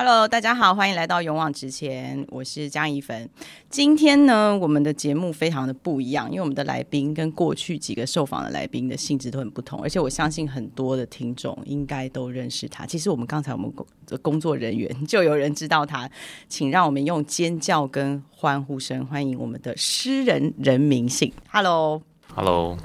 Hello，大家好，欢迎来到勇往直前，我是江怡芬。今天呢，我们的节目非常的不一样，因为我们的来宾跟过去几个受访的来宾的性质都很不同，而且我相信很多的听众应该都认识他。其实我们刚才我们工工作人员就有人知道他，请让我们用尖叫跟欢呼声欢迎我们的诗人人民性。Hello，Hello。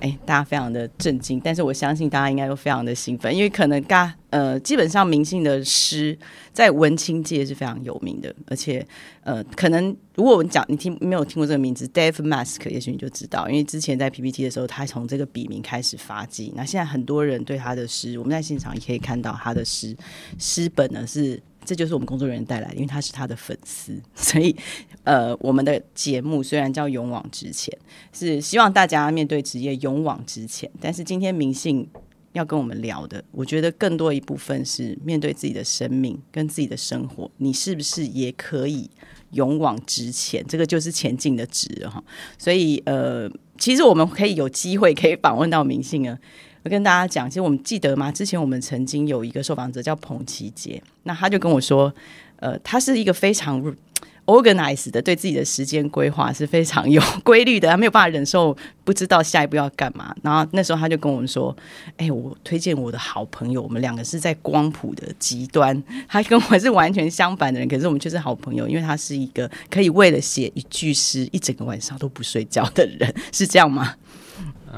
哎，大家非常的震惊，但是我相信大家应该都非常的兴奋，因为可能大呃，基本上明星的诗在文青界是非常有名的，而且呃，可能如果我们讲你听没有听过这个名字，Dave Mask，也许你就知道，因为之前在 PPT 的时候，他从这个笔名开始发迹，那现在很多人对他的诗，我们在现场也可以看到他的诗诗本呢是。这就是我们工作人员带来的，因为他是他的粉丝，所以呃，我们的节目虽然叫勇往直前，是希望大家面对职业勇往直前。但是今天明信要跟我们聊的，我觉得更多一部分是面对自己的生命跟自己的生活，你是不是也可以勇往直前？这个就是前进的直哈。所以呃，其实我们可以有机会可以访问到明星啊。我跟大家讲，其实我们记得吗？之前我们曾经有一个受访者叫彭奇杰，那他就跟我说，呃，他是一个非常 organized 的，对自己的时间规划是非常有 规律的，他没有办法忍受不知道下一步要干嘛。然后那时候他就跟我们说，哎，我推荐我的好朋友，我们两个是在光谱的极端，他跟我是完全相反的人，可是我们却是好朋友，因为他是一个可以为了写一句诗一整个晚上都不睡觉的人，是这样吗？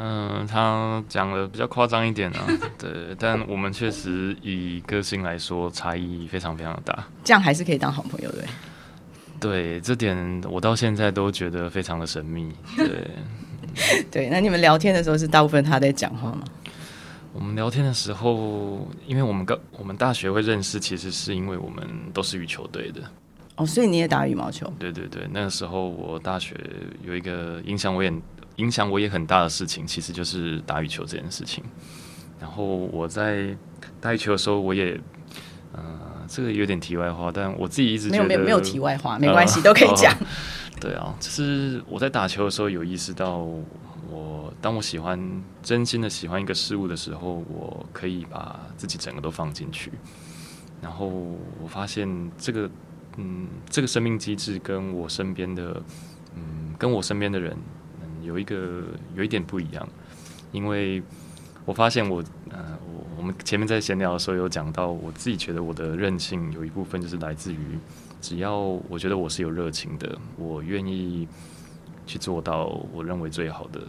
嗯，他讲的比较夸张一点啊，对，但我们确实以个性来说，差异非常非常的大。这样还是可以当好朋友的。对，这点我到现在都觉得非常的神秘。对，对，那你们聊天的时候是大部分他在讲话吗？我们聊天的时候，因为我们刚我们大学会认识，其实是因为我们都是羽球队的。哦，所以你也打羽毛球？对对对，那个时候我大学有一个影响我也。影响我也很大的事情，其实就是打羽球这件事情。然后我在打羽球的时候，我也，呃，这个有点题外话，但我自己一直没有没有没有题外话，没关系，都可以讲。对啊，就是我在打球的时候有意识到，我当我喜欢真心的喜欢一个事物的时候，我可以把自己整个都放进去。然后我发现这个，嗯，这个生命机制跟我身边的，嗯，跟我身边的人。嗯有一个有一点不一样，因为我发现我呃，我我们前面在闲聊的时候有讲到，我自己觉得我的韧性有一部分就是来自于，只要我觉得我是有热情的，我愿意去做到我认为最好的。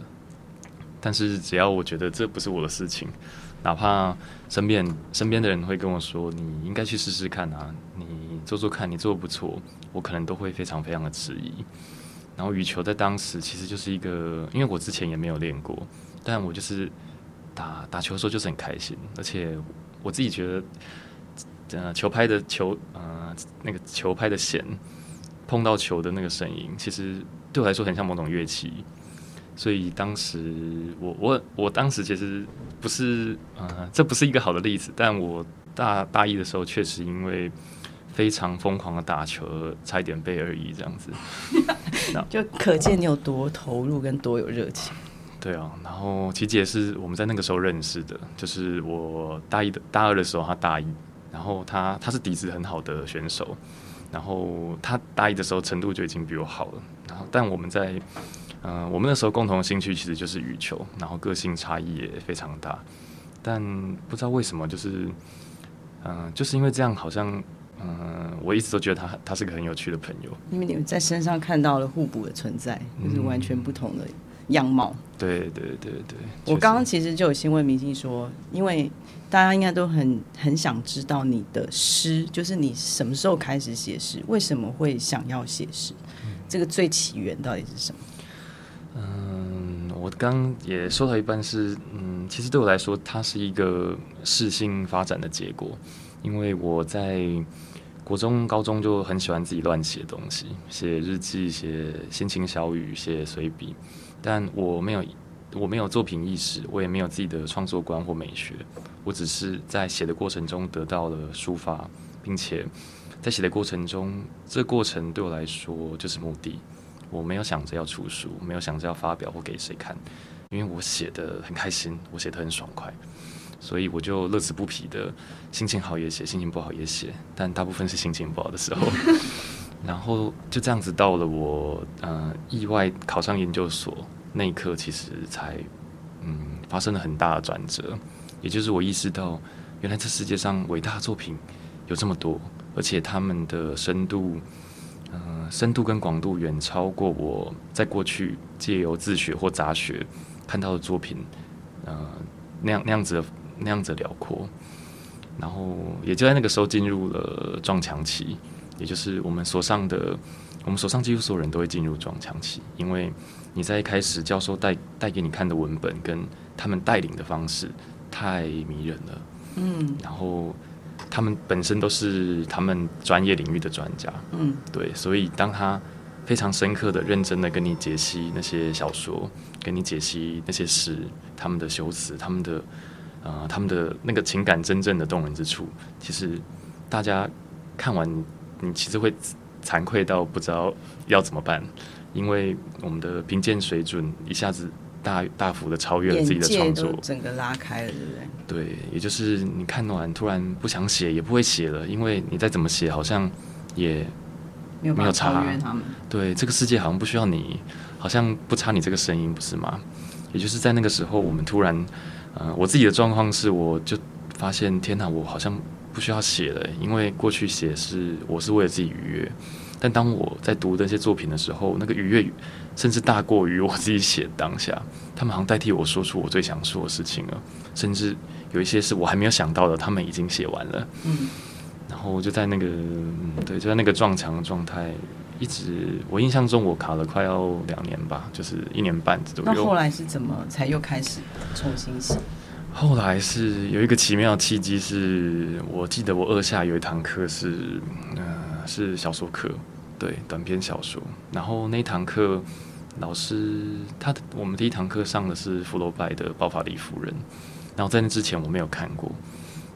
但是只要我觉得这不是我的事情，哪怕身边 身边的人会跟我说你应该去试试看啊，你做做看，你做的不错，我可能都会非常非常的迟疑。然后羽球在当时其实就是一个，因为我之前也没有练过，但我就是打打球的时候就是很开心，而且我自己觉得，呃，球拍的球，呃，那个球拍的弦碰到球的那个声音，其实对我来说很像某种乐器，所以当时我我我当时其实不是，呃，这不是一个好的例子，但我大大一的时候确实因为。非常疯狂的打球，差一点被而已，这样子，就可见你有多投入跟多有热情。对啊，然后琪姐是我们在那个时候认识的，就是我大一的大二的时候，他大一，然后他他是底子很好的选手，然后他大一的时候程度就已经比我好了，然后但我们在嗯，我们那时候共同的兴趣其实就是羽球，然后个性差异也非常大，但不知道为什么，就是嗯，就是因为这样好像。嗯，我一直都觉得他他是个很有趣的朋友，因为你们在身上看到了互补的存在，就是完全不同的样貌。对对对对，我刚刚其实就有先问明星说，因为大家应该都很很想知道你的诗，就是你什么时候开始写诗，为什么会想要写诗，这个最起源到底是什么？嗯，我刚也说到一半是，嗯，其实对我来说，它是一个适性发展的结果，因为我在。国中、高中就很喜欢自己乱写东西，写日记、写心情小语、写随笔，但我没有，我没有作品意识，我也没有自己的创作观或美学，我只是在写的过程中得到了抒发，并且在写的过程中，这过程对我来说就是目的。我没有想着要出书，没有想着要发表或给谁看，因为我写的很开心，我写的很爽快。所以我就乐此不疲的，心情好也写，心情不好也写，但大部分是心情不好的时候。然后就这样子到了我呃意外考上研究所那一刻，其实才嗯发生了很大的转折，也就是我意识到，原来这世界上伟大的作品有这么多，而且他们的深度，嗯深度跟广度远超过我在过去借由自学或杂学看到的作品，呃那样那样子那样子辽阔，然后也就在那个时候进入了撞墙期。也就是我们所上的，我们所上几乎所有人都会进入撞墙期，因为你在一开始教授带带给你看的文本跟他们带领的方式太迷人了，嗯，然后他们本身都是他们专业领域的专家，嗯，对，所以当他非常深刻的、认真的跟你解析那些小说，跟你解析那些诗，他们的修辞，他们的呃，他们的那个情感真正的动人之处，其实大家看完。你其实会惭愧到不知道要怎么办，因为我们的评鉴水准一下子大大幅的超越了自己的创作，整个拉开了，对不对？对，也就是你看完突然不想写，也不会写了，因为你再怎么写，好像也没有差。他们对这个世界好像不需要你，好像不差你这个声音，不是吗？也就是在那个时候，我们突然，呃，我自己的状况是，我就发现，天哪，我好像。不需要写了，因为过去写是我是为了自己愉悦，但当我在读那些作品的时候，那个愉悦甚至大过于我自己写当下。他们好像代替我说出我最想说的事情了，甚至有一些是我还没有想到的，他们已经写完了。嗯，然后就在那个对，就在那个撞墙的状态，一直我印象中我卡了快要两年吧，就是一年半左右。那后来是怎么才又开始重新写？后来是有一个奇妙的契机，是我记得我二下有一堂课是，呃，是小说课，对，短篇小说。然后那堂课老师他的我们第一堂课上的是福楼拜的《包法利夫人》，然后在那之前我没有看过。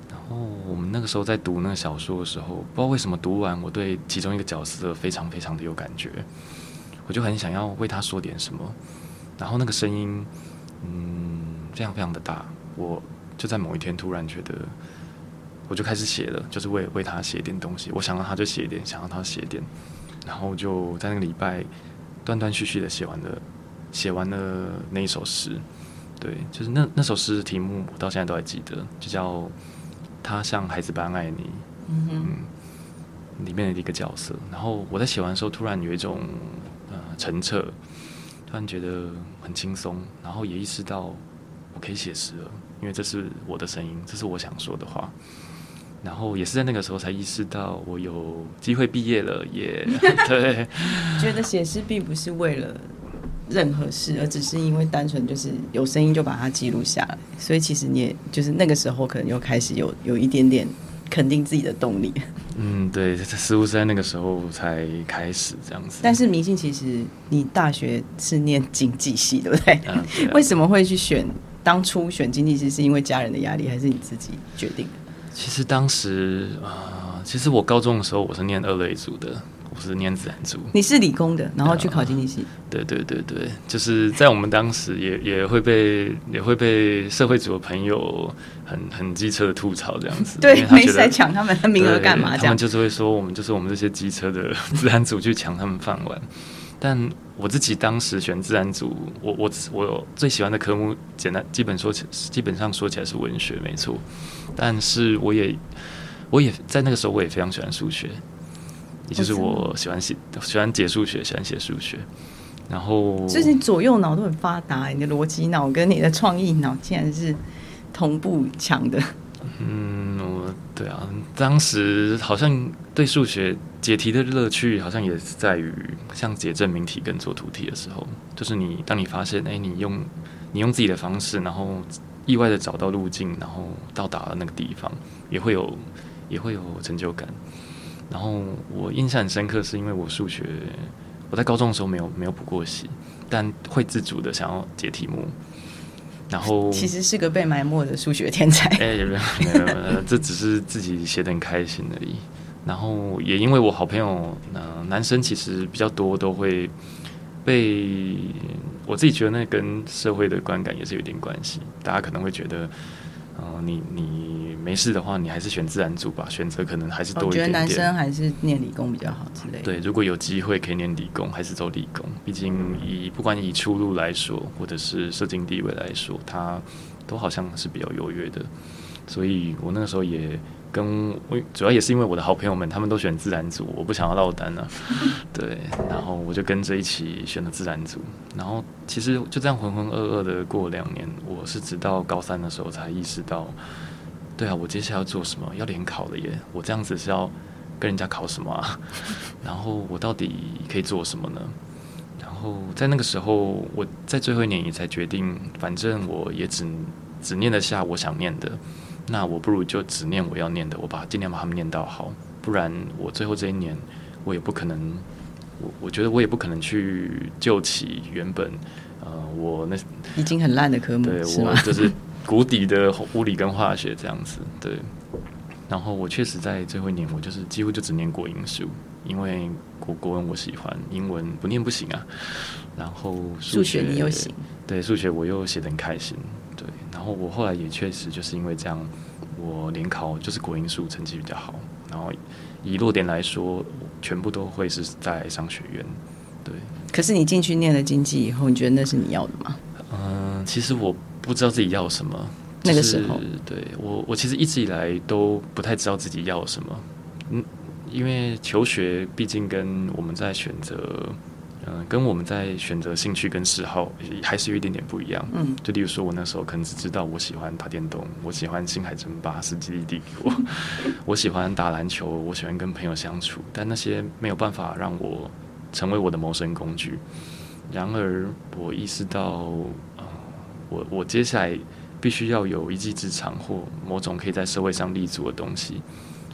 然后我们那个时候在读那个小说的时候，不知道为什么读完我对其中一个角色非常非常的有感觉，我就很想要为他说点什么。然后那个声音，嗯，非常非常的大。我就在某一天突然觉得，我就开始写了，就是为为他写点东西。我想让他就写点，想让他写点，然后就在那个礼拜断断续续的写完了，写完了那一首诗。对，就是那那首诗的题目，我到现在都还记得，就叫《他像孩子般爱你》。嗯里面的一个角色。然后我在写完的时候，突然有一种呃澄澈，突然觉得很轻松，然后也意识到我可以写诗了。因为这是我的声音，这是我想说的话。然后也是在那个时候才意识到，我有机会毕业了，也 对。觉得写诗并不是为了任何事，而只是因为单纯就是有声音就把它记录下来。所以其实你也就是那个时候可能又开始有有一点点肯定自己的动力。嗯，对，似乎是在那个时候才开始这样子。但是明信其实你大学是念经济系，对不对？为什么会去选？当初选经济系是因为家人的压力，还是你自己决定的？其实当时啊，其实我高中的时候我是念二类组的，我是念自然组。你是理工的，然后去考经济系？对对对对，就是在我们当时也也会被也会被社会组的朋友很很机车的吐槽这样子。对，没在抢他们的名额干嘛？他们就是会说我们就是我们这些机车的 自然组去抢他们饭碗。但我自己当时选自然组，我我我最喜欢的科目，简单基本说起，基本上说起来是文学，没错。但是我也我也在那个时候，我也非常喜欢数学，也就是我喜欢写喜欢解数学，喜欢写数学。然后，就是你左右脑都很发达，你的逻辑脑跟你的创意脑竟然是同步强的。嗯，我对啊，当时好像对数学解题的乐趣，好像也是在于像解证明题跟做图题的时候，就是你当你发现，哎，你用你用自己的方式，然后意外的找到路径，然后到达了那个地方，也会有也会有成就感。然后我印象很深刻，是因为我数学我在高中的时候没有没有补过习，但会自主的想要解题目。然后其实是个被埋没的数学天才。哎，没有没有，这只是自己写的很开心而已。然后也因为我好朋友，呃，男生其实比较多，都会被我自己觉得那跟社会的观感也是有点关系。大家可能会觉得，呃，你你没事的话，你还是选自然组吧，选择可能还是多一点我觉得。男生还是念理工比较好之类的。对，如果有机会可以念理工，还是走理工。毕竟以不管以出路来说，或者是社经地位来说，它都好像是比较优越的。所以我那个时候也跟我主要也是因为我的好朋友们他们都选自然组，我不想要落单啊。对，然后我就跟着一起选了自然组。然后其实就这样浑浑噩噩的过两年，我是直到高三的时候才意识到，对啊，我接下来要做什么？要联考了耶！我这样子是要跟人家考什么啊？然后我到底可以做什么呢？然后在那个时候，我在最后一年也才决定，反正我也只只念得下我想念的，那我不如就只念我要念的，我把尽量把他们念到好，不然我最后这一年我也不可能，我我觉得我也不可能去救起原本呃我那已经很烂的科目对我？就是谷底的物理跟化学这样子，对。然后我确实在最后一年，我就是几乎就只念国英数，因为国国文我喜欢，英文不念不行啊。然后数学学你又行，对数学我又写得很开心，后我后来也确实就是因为这样，我联考就是国英数成绩比较好，然后以落点来说，全部都会是在商学院，对。可是你进去念了经济以后，你觉得那是你要的吗？嗯，其实我不知道自己要什么。那个时候对我，我其实一直以来都不太知道自己要什么。嗯，因为求学毕竟跟我们在选择，嗯、跟我们在选择兴趣跟嗜好还是有一点点不一样。嗯，就例如说，我那时候可能只知道我喜欢打电动，我喜欢星海争霸、世纪帝国，我喜欢打篮球，我喜欢跟朋友相处，但那些没有办法让我成为我的谋生工具。然而，我意识到，呃，我我接下来必须要有一技之长或某种可以在社会上立足的东西。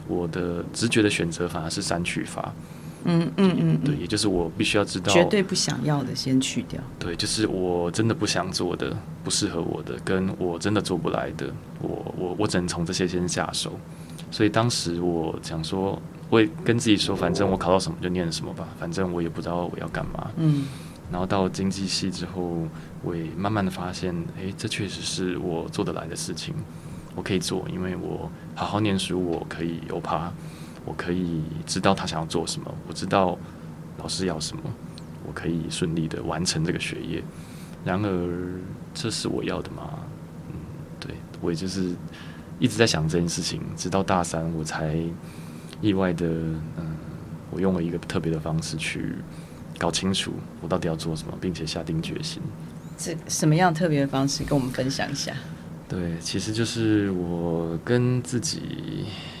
我的直觉的选择反而是删去法，嗯嗯嗯，对，也就是我必须要知道，绝对不想要的先去掉。对，就是我真的不想做的，不适合我的，跟我真的做不来的，我我我只能从这些先下手。所以当时我想说，我也跟自己说，反正我考到什么就念什么吧，反正我也不知道我要干嘛。嗯，然后到经济系之后，我也慢慢的发现，诶，这确实是我做得来的事情，我可以做，因为我好好念书，我可以有趴，我可以知道他想要做什么，我知道老师要什么，我可以顺利的完成这个学业。然而，这是我要的吗？嗯，对我也就是一直在想这件事情，直到大三我才意外的，嗯，我用了一个特别的方式去搞清楚我到底要做什么，并且下定决心。这什么样特别的方式跟我们分享一下？对，其实就是我跟自己，也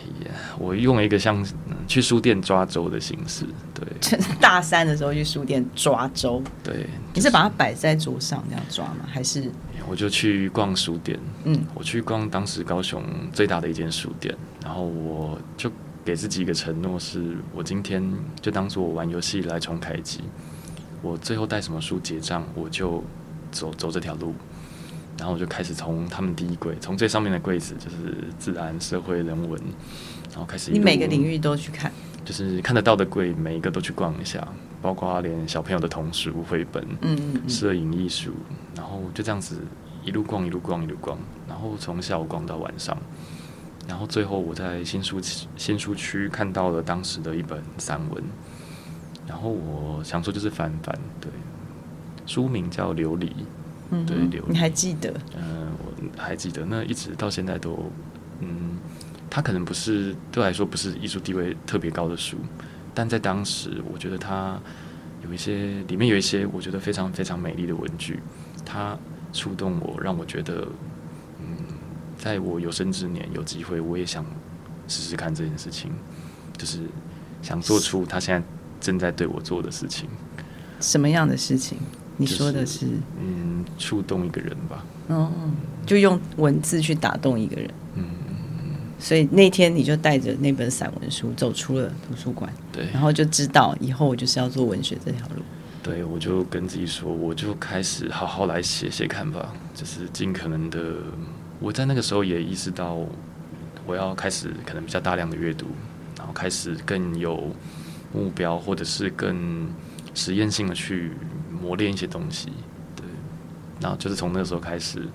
我用了一个像、嗯去书店抓周的形式。对就是 大三的时候去书店抓周，对，你是把它摆在桌上这样抓吗？还是我就去逛书店，嗯我去逛当时高雄最大的一间书店，然后我就给自己一个承诺，是我今天就当做我玩游戏来重开机，我最后带什么书结账，我就走走这条路，然后我就开始从他们第一柜，从最上面的柜子就是自然、社会、人文，然后开始一你每个领域都去看？就是看得到的柜，每一个都去逛一下，包括连小朋友的童书、绘本，嗯嗯嗯，摄影艺术，然后就这样子一路逛一路逛一路逛，然后从下午逛到晚上，然后最后我在新书新书区看到了当时的一本散文，然后我想说就是翻翻，对，书名叫《琉璃》，嗯对你还记得？嗯，我还记得，那一直到现在都，嗯，它可能不是对我来说不是艺术地位特别高的书，但在当时，我觉得它有一些里面有一些我觉得非常非常美丽的文具，它触动我，让我觉得，嗯，在我有生之年有机会，我也想试试看这件事情，就是想做出他现在正在对我做的事情，什么样的事情？你就是说的是，嗯，触动一个人吧，哦，就用文字去打动一个人。嗯，所以那天你就带着那本散文书走出了图书馆，对。然后就知道以后我就是要做文学这条路。对，我就跟自己说，我就开始好好来写写看吧，就是尽可能的。我在那个时候也意识到，我要开始可能比较大量的阅读，然后开始更有目标，或者是更实验性的去磨练一些东西。对，然后就是从那个时候开始，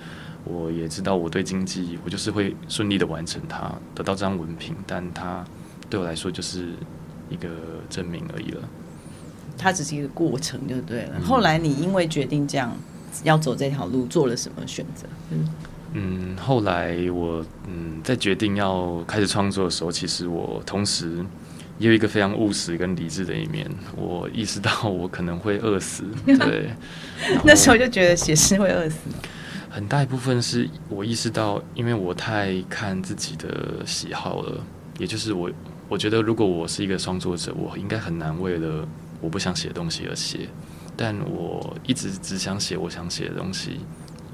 我也知道我对经济，我就是会顺利的完成它，得到这张文凭，但它对我来说就是一个证明而已了。它只是一个过程就对了。后来你因为决定这样要走这条路，做了什么选择？嗯嗯，后来我嗯在决定要开始创作的时候，其实我同时也有一个非常务实跟理智的一面。我意识到我可能会饿死，对。那时候就觉得写诗会饿死。很大一部分是我意识到，因为我太看自己的喜好了，也就是我我觉得如果我是一个创作者，我应该很难为了我不想写的东西而写，但我一直只想写我想写的东西。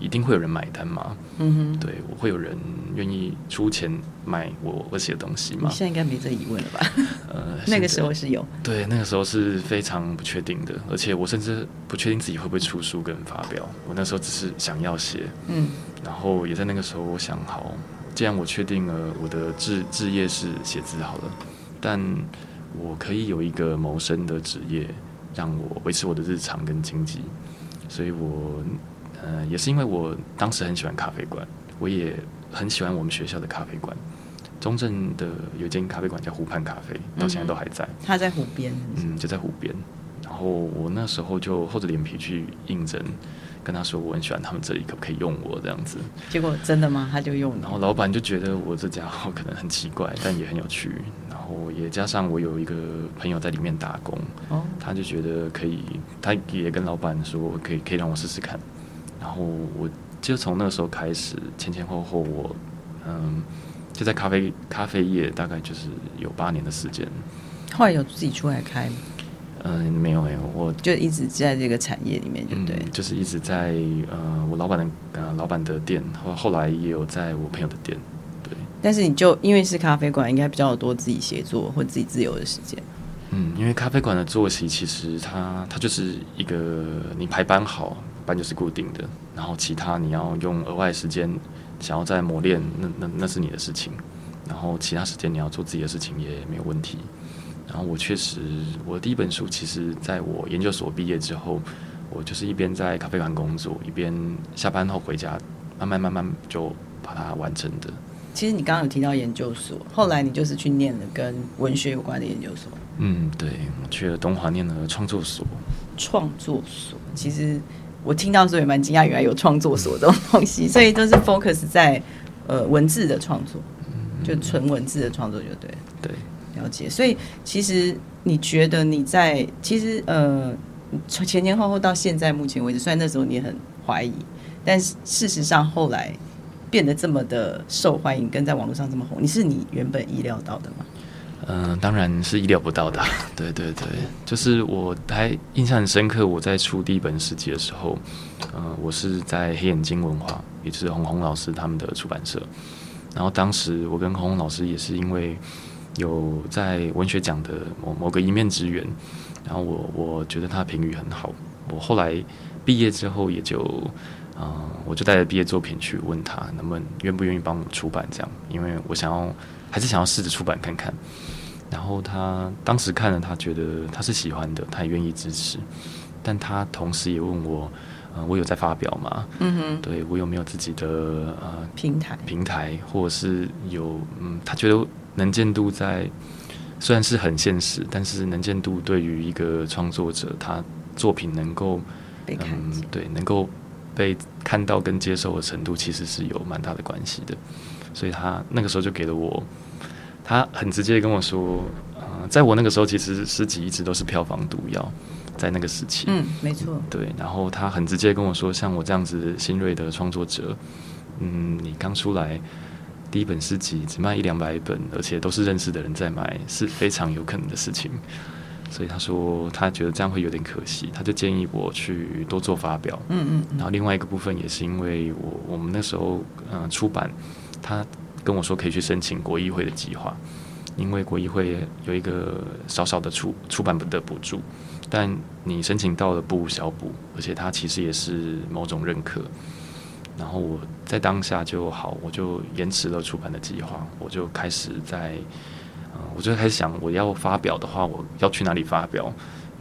一定会有人买单吗？嗯哼，对我会有人愿意出钱买我我写的东西吗？现在应该没这疑问了吧？呃，那个时候是有，对，那个时候是非常不确定的，而且我甚至不确定自己会不会出书跟发表。我那时候只是想要写，嗯，然后也在那个时候，我想好，既然我确定了我的志志业是写字好了，但我可以有一个谋生的职业，让我维持我的日常跟经济，所以我。呃，也是因为我当时很喜欢咖啡馆，我也很喜欢我们学校的咖啡馆。中正的有间咖啡馆叫湖畔咖啡，到现在都还在。它在湖边，嗯，就在湖边。然后我那时候就厚着脸皮去应征，跟他说我很喜欢他们这里，可不可以用我这样子？结果真的吗？他就用。然后老板就觉得我这家伙可能很奇怪，但也很有趣。然后也加上我有一个朋友在里面打工，哦，他就觉得可以，他也跟老板说可以，可以让我试试看。然后我就从那个时候开始，前前后后我嗯就在咖啡咖啡业大概就是有八年的时间。后来有自己出来开吗？嗯，没有没有，我就一直在这个产业里面，就对，就是一直在呃我老板的呃老板的店，后后来也有在我朋友的店，对。但是你就因为是咖啡馆，应该比较多自己协作或自己自由的时间。嗯，因为咖啡馆的作息其实它它就是一个你排班好。班就是固定的，然后其他你要用额外时间想要再磨练，那那那是你的事情。然后其他时间你要做自己的事情也没有问题。然后我确实，我的第一本书其实在我研究所毕业之后，我就是一边在咖啡馆工作，一边下班后回家，慢慢慢慢就把它完成的。其实你刚刚有提到研究所，后来你就是去念了跟文学有关的研究所。嗯，对，我去了东华念了创作所。创作所其实。我听到时候也蛮惊讶，原来有创作所这种东西，所以都是 focus 在呃文字的创作，就纯文字的创作就对。对，了解。所以其实你觉得你在其实呃从前前后后到现在目前为止，虽然那时候你很怀疑，但是事实上后来变得这么的受欢迎，跟在网络上这么红，你是你原本意料到的吗？嗯，当然是意料不到的。对对对，就是我还印象很深刻。我在出第一本诗集的时候，嗯，我是在黑眼睛文化，也就是红红老师他们的出版社。然后当时我跟红红老师也是因为有在文学奖的某某个一面之缘，然后我我觉得他评语很好。我后来毕业之后，也就嗯，我就带着毕业作品去问他，能不能愿不愿意帮我出版这样，因为我想要。还是想要试着出版看看，然后他当时看了，他觉得他是喜欢的，他也愿意支持，但他同时也问我，呃，我有在发表吗？嗯哼，对我有没有自己的呃平台平台，或者是有嗯，他觉得能见度在虽然是很现实，但是能见度对于一个创作者，他作品能够被看见，对，能够被看到跟接受的程度，其实是有蛮大的关系的。所以他那个时候就给了我，他很直接跟我说，呃，在我那个时候其实诗集一直都是票房毒药，在那个时期，嗯，没错，对。然后他很直接跟我说，像我这样子新锐的创作者，嗯，你刚出来第一本诗集只卖一两百本，而且都是认识的人在买，是非常有可能的事情。所以他说他觉得这样会有点可惜，他就建议我去多做发表，嗯嗯。然后另外一个部分也是因为我我们那时候嗯出版。他跟我说可以去申请国议会的计划，因为国议会有一个少少的出出版的补助，但你申请到了不小补，而且它其实也是某种认可。然后我在当下就好，我就延迟了出版的计划，我就开始在，呃，我就开始想我要发表的话，我要去哪里发表？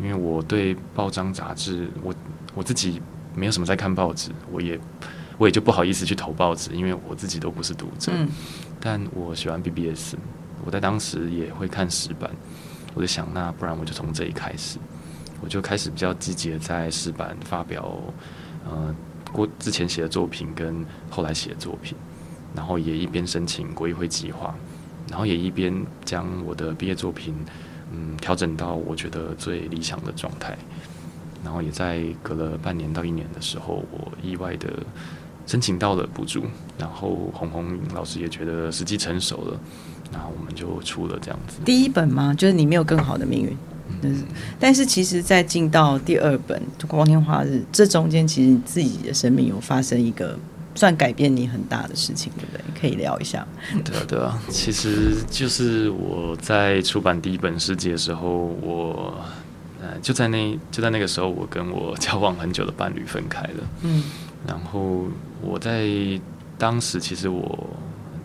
因为我对报章杂志，我我自己没有什么在看报纸，我也。我也就不好意思去投报纸，因为我自己都不是读者。嗯但我喜欢 BBS，我在当时也会看石板，我就想，那不然我就从这里开始，我就开始比较积极的在石板发表，呃，过之前写的作品跟后来写的作品，然后也一边申请国议会计划，然后也一边将我的毕业作品，嗯，调整到我觉得最理想的状态，然后也在隔了半年到一年的时候，我意外的。申请到了补助，然后红红老师也觉得时机成熟了，然后我们就出了这样子。第一本吗？就是你没有更好的命运。嗯，但是其实，在进到第二本《光天化日》这中间，其实你自己的生命有发生一个算改变你很大的事情，对不对？可以聊一下。对啊，对啊，其实就是我在出版第一本诗集的时候，我呃就在那就在那个时候，我跟我交往很久的伴侣分开了。嗯。然后我在当时，其实我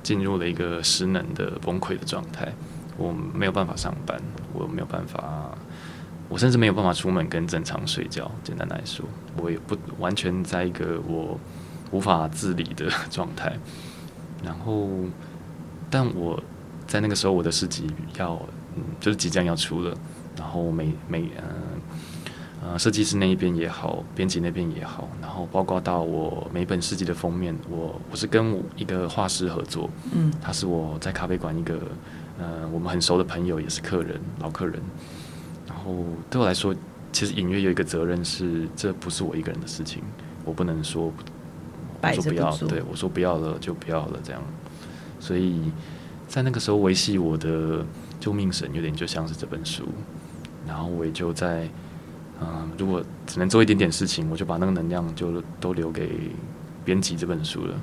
进入了一个失能的崩溃的状态，我没有办法上班，我没有办法，我甚至没有办法出门跟正常睡觉。简单来说，我也不完全在一个我无法自理的状态。然后，但我在那个时候，我的诗集要，就是即将要出了，然后每每嗯。呃，设计师那一边也好，编辑那边也好，然后包括到我每本诗集的封面，我我是跟一个画师合作，嗯，他是我在咖啡馆一个呃我们很熟的朋友，也是客人，老客人。然后对我来说，其实隐约有一个责任是，这不是我一个人的事情，我不能说我说不要，对我说不要了就不要了这样。所以在那个时候维系我的救命神，有点就像是这本书，然后我也就在。嗯，如果只能做一点点事情，我就把那个能量就都留给编辑这本书了。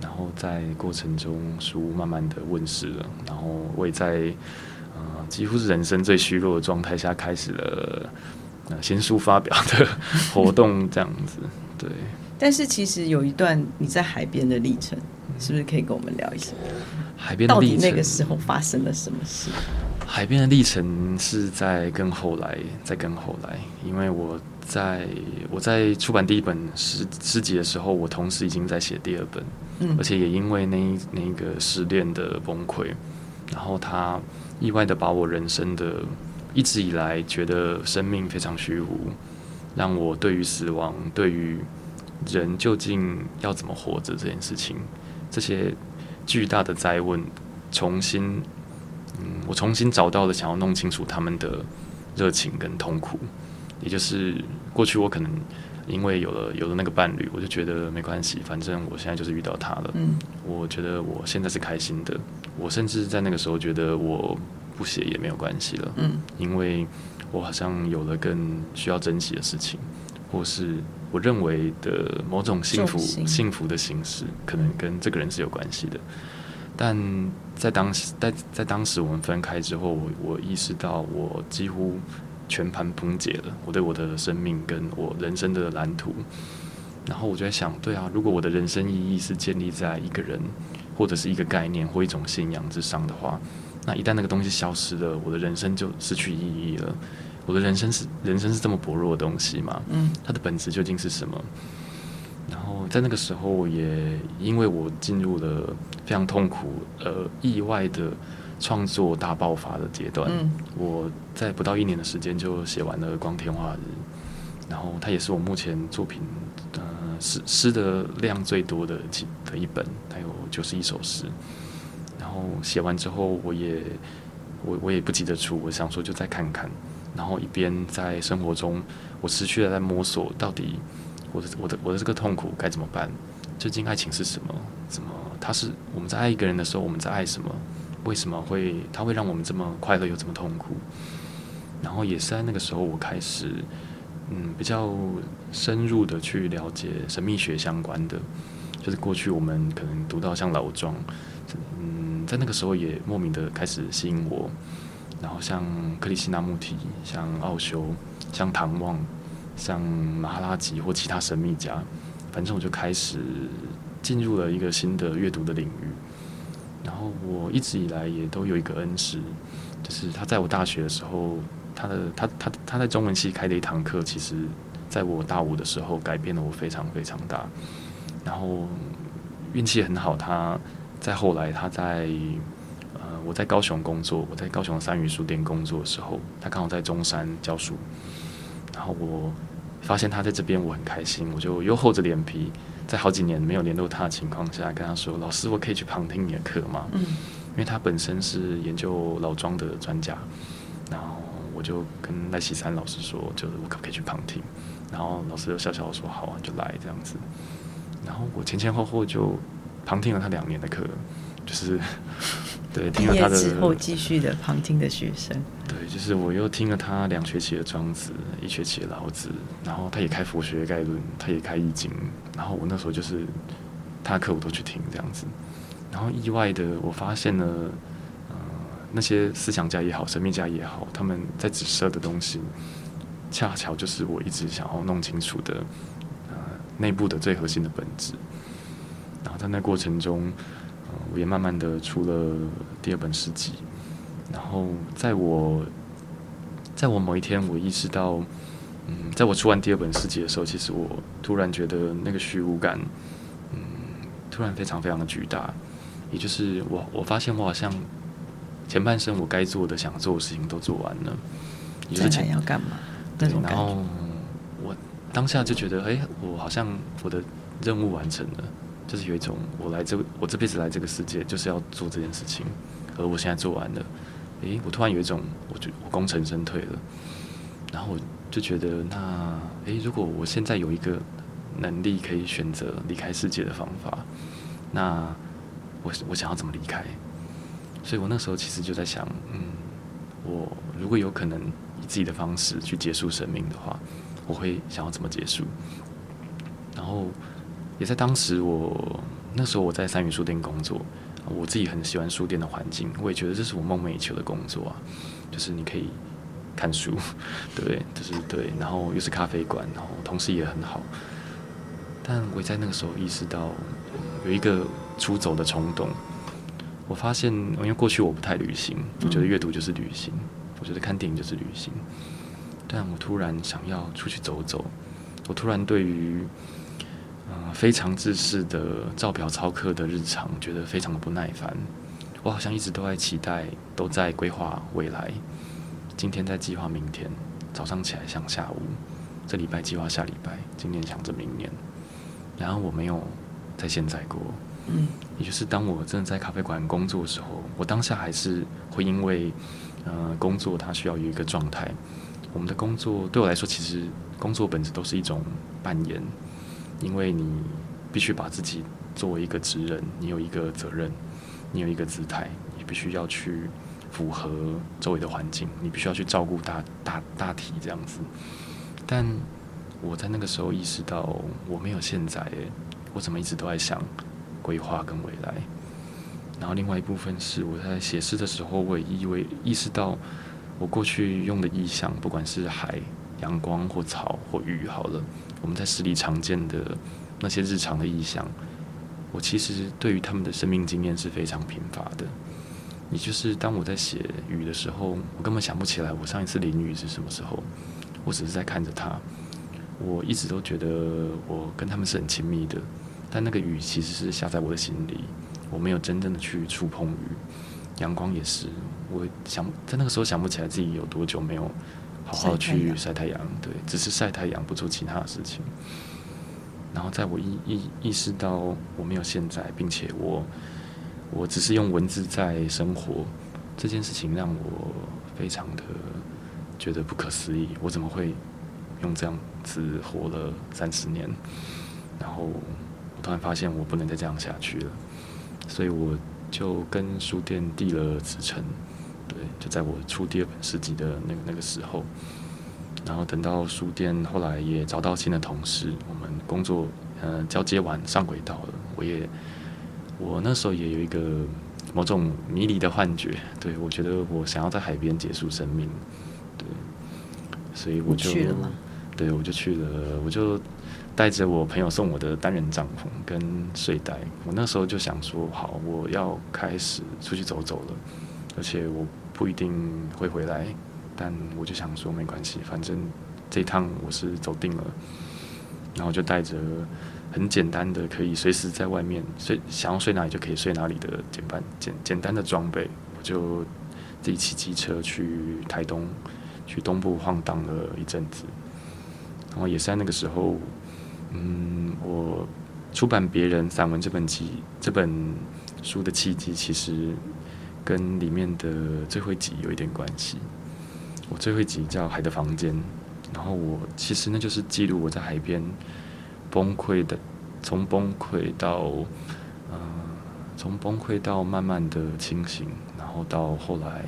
然后在过程中，书慢慢的问世了。然后我也在呃几乎是人生最虚弱的状态下，开始了呃新书发表的活动，这样子。对。但是其实有一段你在海边的历程，是不是可以跟我们聊一下？海边到底那个时候发生了什么事？海边的历程是在更后来，在更后来，因为我在我在出版第一本诗诗集的时候，我同时已经在写第二本，嗯，而且也因为那那个失恋的崩溃，然后他意外的把我人生的一直以来觉得生命非常虚无，让我对于死亡，对于人究竟要怎么活着这件事情，这些巨大的灾问，重新。嗯，我重新找到了想要弄清楚他们的热情跟痛苦，也就是过去我可能因为有了有了那个伴侣，我就觉得没关系，反正我现在就是遇到他了。嗯，我觉得我现在是开心的，我甚至在那个时候觉得我不写也没有关系了。嗯，因为我好像有了更需要珍惜的事情，或是我认为的某种幸福幸福的形式，可能跟这个人是有关系的。但在当时，在在当时我们分开之后，我我意识到我几乎全盘崩解了我对我的生命跟我人生的蓝图。然后我就在想，对啊，如果我的人生意义是建立在一个人或者是一个概念或一种信仰之上的话，那一旦那个东西消失了，我的人生就失去意义了。我的人生是人生是这么薄弱的东西吗？嗯，它的本质究竟是什么？然后在那个时候，也因为我进入了非常痛苦、呃意外的创作大爆发的阶段。嗯，我在不到一年的时间就写完了《光天化日》，然后它也是我目前作品呃诗诗的量最多的几的一本，它有九十一首诗。然后写完之后，我也我我也不急着出，我想说就再看看。然后一边在生活中，我持续的在摸索到底。我的我的我的这个痛苦该怎么办？究竟爱情是什么？怎么？他是我们在爱一个人的时候，我们在爱什么？为什么会他会让我们这么快乐又这么痛苦？然后也是在那个时候，我开始嗯比较深入的去了解神秘学相关的，就是过去我们可能读到像老庄，嗯，在那个时候也莫名的开始吸引我。然后像克里希那穆提，像奥修，像唐望。像马哈拉吉或其他神秘家，反正我就开始进入了一个新的阅读的领域。然后我一直以来也都有一个恩师，就是他在我大学的时候，他的他他他在中文系开的一堂课，其实在我大五的时候改变了我非常非常大。然后运气很好，他在后来他在呃我在高雄工作，我在高雄三语书店工作的时候，他刚好在中山教书，后我发现他在这边，我很开心，我就又厚着脸皮，在好几年没有联络他的情况下，跟他说：“老师，我可以去旁听你的课吗？”嗯，因为他本身是研究老庄的专家，然后我就跟赖喜山老师说，就是我可不可以去旁听？然后老师就笑笑说：“好啊，就来这样子。”然后我前前后后就旁听了他两年的课，就是 对听了他的之后继续的旁听的学生，对，就是我又听了他两学期的庄子，一学期的老子，然后他也开佛学概论，他也开易经，然后我那时候就是他的课我都去听这样子，然后意外的我发现了，呃，那些思想家也好，神秘家也好，他们在指涉的东西，恰巧就是我一直想要弄清楚的。内部的最核心的本质，然后在那过程中，呃，我也慢慢的出了第二本诗集，然后在我，在我某一天，我意识到，嗯，在我出完第二本诗集的时候，其实我突然觉得那个虚无感，嗯，突然非常非常的巨大，也就是我我发现我好像前半生我该做的想做的事情都做完了，接下来要干嘛？对，然后我。当下就觉得，哎，我好像我的任务完成了，就是有一种我来这我这辈子来这个世界就是要做这件事情，而我现在做完了，诶，我突然有一种，我就我功成身退了，然后我就觉得，那，诶，如果我现在有一个能力可以选择离开世界的方法，那我我想要怎么离开？所以我那时候其实就在想，嗯，我如果有可能以自己的方式去结束生命的话。我会想要怎么结束？然后也在当时，我那时候我在三元书店工作，我自己很喜欢书店的环境，我也觉得这是我梦寐以求的工作啊，就是你可以看书，对，就是对，然后又是咖啡馆，然后同事也很好。但我在那个时候意识到有一个出走的冲动。我发现，因为过去我不太旅行，我觉得阅读就是旅行，我觉得看电影就是旅行。但我突然想要出去走走，我突然对于非常自式的照表操课的日常觉得非常的不耐烦。我好像一直都在期待，都在规划未来。今天在计划明天，早上起来想下午，这礼拜计划下礼拜，今年想着明年。然后我没有在现在过，嗯，也就是当我真的在咖啡馆工作的时候，我当下还是会因为呃工作它需要有一个状态。我们的工作对我来说，其实工作本质都是一种扮演，因为你必须把自己作为一个职人，你有一个责任，你有一个姿态，你必须要去符合周围的环境，你必须要去照顾大大大体这样子。但我在那个时候意识到，我没有现在，我怎么一直都在想规划跟未来。然后另外一部分是我在写诗的时候，我也意为意识到。我过去用的意象，不管是海、阳光或草或雨，好了，我们在诗里常见的那些日常的意象，我其实对于他们的生命经验是非常贫乏的。也就是当我在写雨的时候，我根本想不起来我上一次淋雨是什么时候，我只是在看着它。我一直都觉得我跟他们是很亲密的，但那个雨其实是下在我的心里，我没有真正的去触碰雨。阳光也是。我想在那个时候想不起来自己有多久没有好好去晒太阳，对，只是晒太阳不做其他的事情。然后在我意意意识到我没有现在，并且我我只是用文字在生活这件事情，让我非常的觉得不可思议。我怎么会用这样子活了三十年？然后我突然发现我不能再这样下去了，所以我就跟书店递了辞呈。对，就在我出第二本诗集的那个那个时候，然后等到书店后来也找到新的同事，我们工作呃交接完上轨道了。我也我那时候也有一个某种迷离的幻觉，对我觉得我想要在海边结束生命，对，所以我就去了吗？对，我就去了，我就带着我朋友送我的单人帐篷跟睡袋，我那时候就想说，好，我要开始出去走走了。而且我不一定会回来，但我就想说没关系，反正这趟我是走定了。然后就带着很简单的，可以随时在外面睡，想要睡哪里就可以睡哪里的简单简简单的装备，我就自己骑机车去台东，去东部晃荡了一阵子。然后也是在那个时候，嗯，我出版别人散文这本集这本书的契机，其实跟里面的最后一集有一点关系。我最后一集叫《海的房间》，然后我其实那就是记录我在海边崩溃的，从崩溃到呃，从崩溃到慢慢的清醒，然后到后来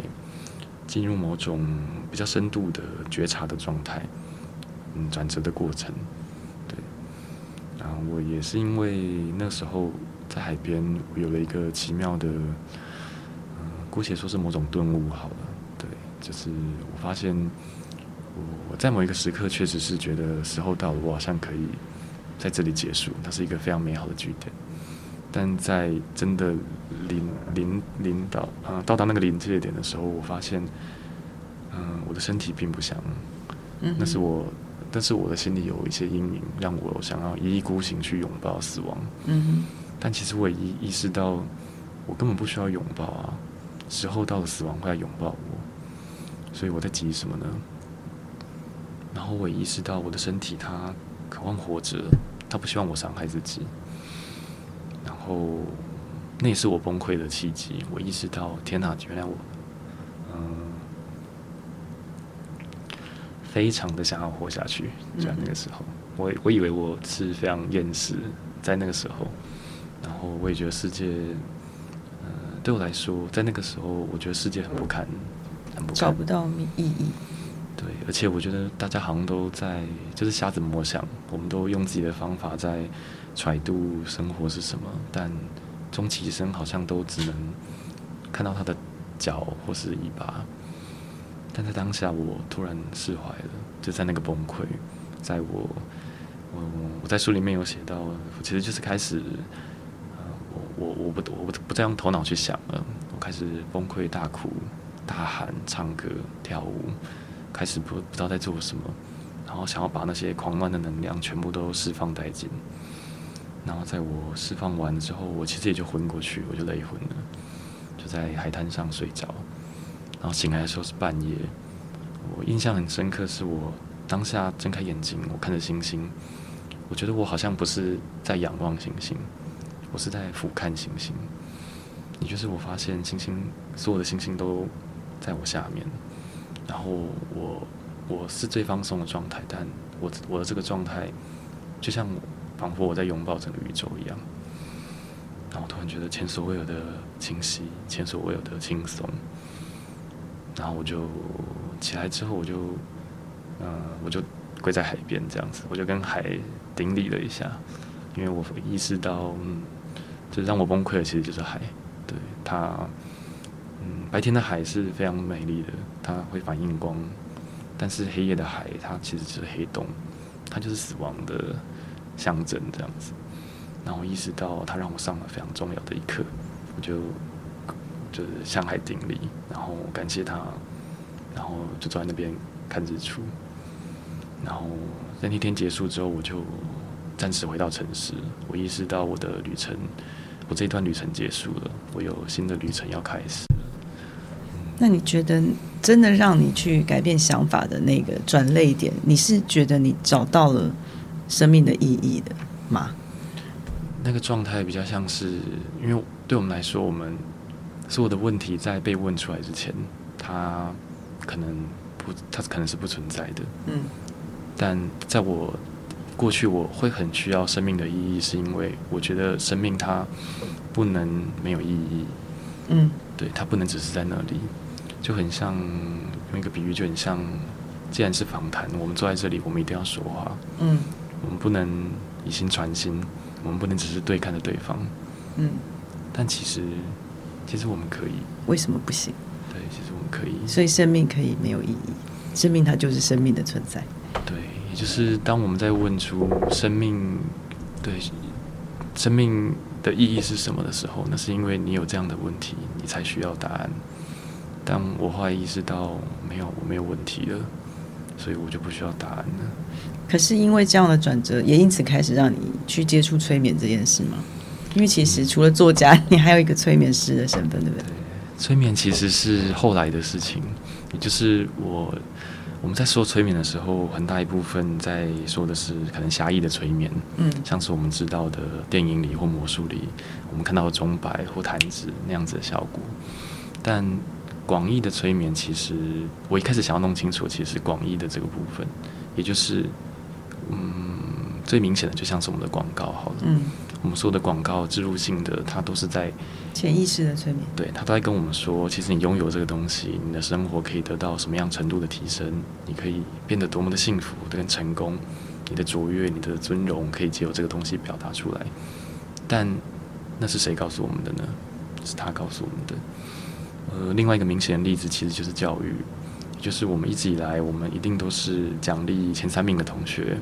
进入某种比较深度的觉察的状态。嗯，转折的过程，对。然后我也是因为那时候在海边，我有了一个奇妙的，姑且说是某种顿悟好了。对，就是我发现，我我在某一个时刻确实是觉得时候到了，我好像可以在这里结束，它是一个非常美好的句点。但在真的临临临到啊到达那个临界点的时候，我发现，嗯，我的身体并不想，嗯，那是我。但是我的心里有一些阴影，让我想要一意孤行去拥抱死亡。嗯但其实我也意意识到，我根本不需要拥抱啊，时候到了，死亡会来拥抱我。所以我在急什么呢？然后我也意识到，我的身体它渴望活着，它不希望我伤害自己。然后那也是我崩溃的契机。我意识到，天哪，原来我。嗯非常的想要活下去，在那个时候，我我以为我是非常厌世，在那个时候，然后我也觉得世界，对我来说，在那个时候，我觉得世界很不堪，很不堪，找不到意义。对，而且我觉得大家好像都在就是瞎子摸象，我们都用自己的方法在揣度生活是什么，但终其一生好像都只能看到他的脚或是尾巴。但在当下，我突然释怀了，就在那个崩溃，在我，我我在书里面有写到，其实就是开始，呃，我我不我不不再用头脑去想了，我开始崩溃大哭、大喊、唱歌、跳舞，开始不不知道在做什么，然后想要把那些狂乱的能量全部都释放殆尽，然后在我释放完之后，我其实也就昏过去，我就累昏了，就在海滩上睡着。然后醒来的时候是半夜，我印象很深刻，是我当下睁开眼睛，我看着星星，我觉得我好像不是在仰望星星，我是在俯瞰星星。也就是我发现星星，所有的星星都在我下面，然后我我是最放松的状态，但我我的这个状态就像仿佛我在拥抱整个宇宙一样。然后突然觉得前所未有的清晰，前所未有的轻松。然后我就起来之后，我就，嗯，我就跪在海边这样子，我就跟海顶礼了一下，因为我意识到，嗯，就让我崩溃的其实就是海，对它，嗯，白天的海是非常美丽的，它会反映光，但是黑夜的海它其实就是黑洞，它就是死亡的象征这样子。然后意识到它让我上了非常重要的一课，我就。就是向海顶礼，然后感谢它，然后就坐在那边看日出。然后在那天结束之后，我就暂时回到城市。我意识到我的旅程，我这段旅程结束了，我有新的旅程要开始。那你觉得真的让你去改变想法的那个转泪点，你是觉得你找到了生命的意义的吗？那个状态比较像是，因为对我们来说，我们。所有的问题在被问出来之前，它可能不，它可能是不存在的。嗯。但在我过去，我会很需要生命的意义，是因为我觉得生命它不能没有意义。嗯。对，它不能只是在那里，就很像用一个比喻，就很像，既然是访谈，我们坐在这里，我们一定要说话。嗯。我们不能以心传心，我们不能只是对看着对方。嗯。但其实。其实我们可以，为什么不行？对，其实我们可以。所以生命可以没有意义，生命它就是生命的存在。对，也就是当我们在问出生命对生命的意义是什么的时候，那是因为你有这样的问题，你才需要答案。但我后来意识到，没有，我没有问题了，所以我就不需要答案了。可是因为这样的转折，也因此开始让你去接触催眠这件事吗？因为其实除了作家，你还有一个催眠师的身份，对不对？催眠其实是后来的事情，也就是我我们在说催眠的时候，很大一部分在说的是可能狭义的催眠，嗯，像是我们知道的电影里或魔术里，我们看到的钟摆或弹指那样子的效果。但广义的催眠，其实我一开始想要弄清楚，其实是广义的这个部分，也就是嗯，最明显的就像是我们的广告好了，嗯，我们说的广告植入性的，它都是在潜意识的催眠，对他都在跟我们说，其实你拥有这个东西，你的生活可以得到什么样程度的提升，你可以变得多么的幸福跟成功，你的卓越、你的尊荣可以借由这个东西表达出来。但那是谁告诉我们的呢？是他告诉我们的。呃，另外一个明显的例子其实就是教育，就是我们一直以来，我们一定都是奖励前三名的同学，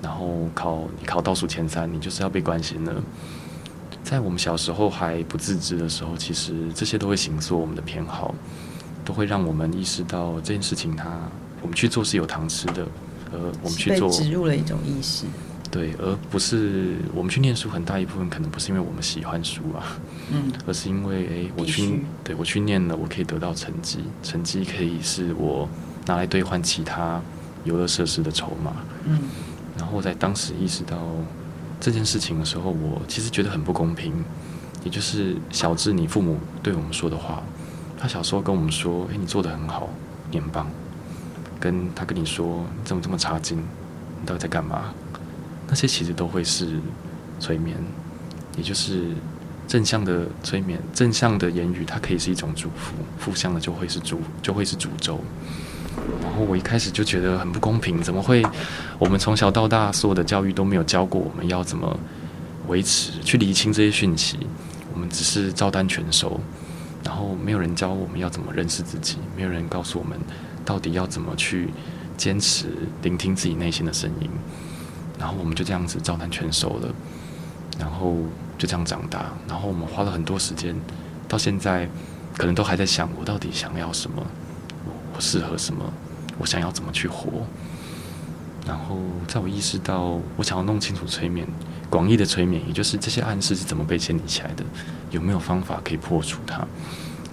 然后考你考倒数前三，你就是要被关心的。在我们小时候还不自知的时候，其实这些都会形塑我们的偏好，都会让我们意识到这件事情它我们去做是有糖吃的，而我们去做植入了一种意识。对，而不是我们去念书，很大一部分可能不是因为我们喜欢书啊，嗯，而是因为诶，我去，对我去念了，我可以得到成绩，成绩可以是我拿来兑换其他游乐设施的筹码，嗯，然后在当时意识到这件事情的时候，我其实觉得很不公平，也就是小智你父母对我们说的话，他小时候跟我们说，诶，你做的很好，你很棒，跟他跟你说你怎么这么差劲，你到底在干嘛？那些其实都会是催眠，也就是正向的催眠，正向的言语，它可以是一种祝福；负向的就会是诅，就会是诅咒。然后我一开始就觉得很不公平，怎么会？我们从小到大所有的教育都没有教过我们要怎么维持、去理清这些讯息，我们只是照单全收，然后没有人教我们要怎么认识自己，没有人告诉我们到底要怎么去坚持聆听自己内心的声音。然后我们就这样子照单全收了，然后就这样长大。然后我们花了很多时间，到现在可能都还在想：我到底想要什么？我适合什么？我想要怎么去活？然后在我意识到我想要弄清楚催眠广义的催眠，也就是这些暗示是怎么被建立起来的，有没有方法可以破除它？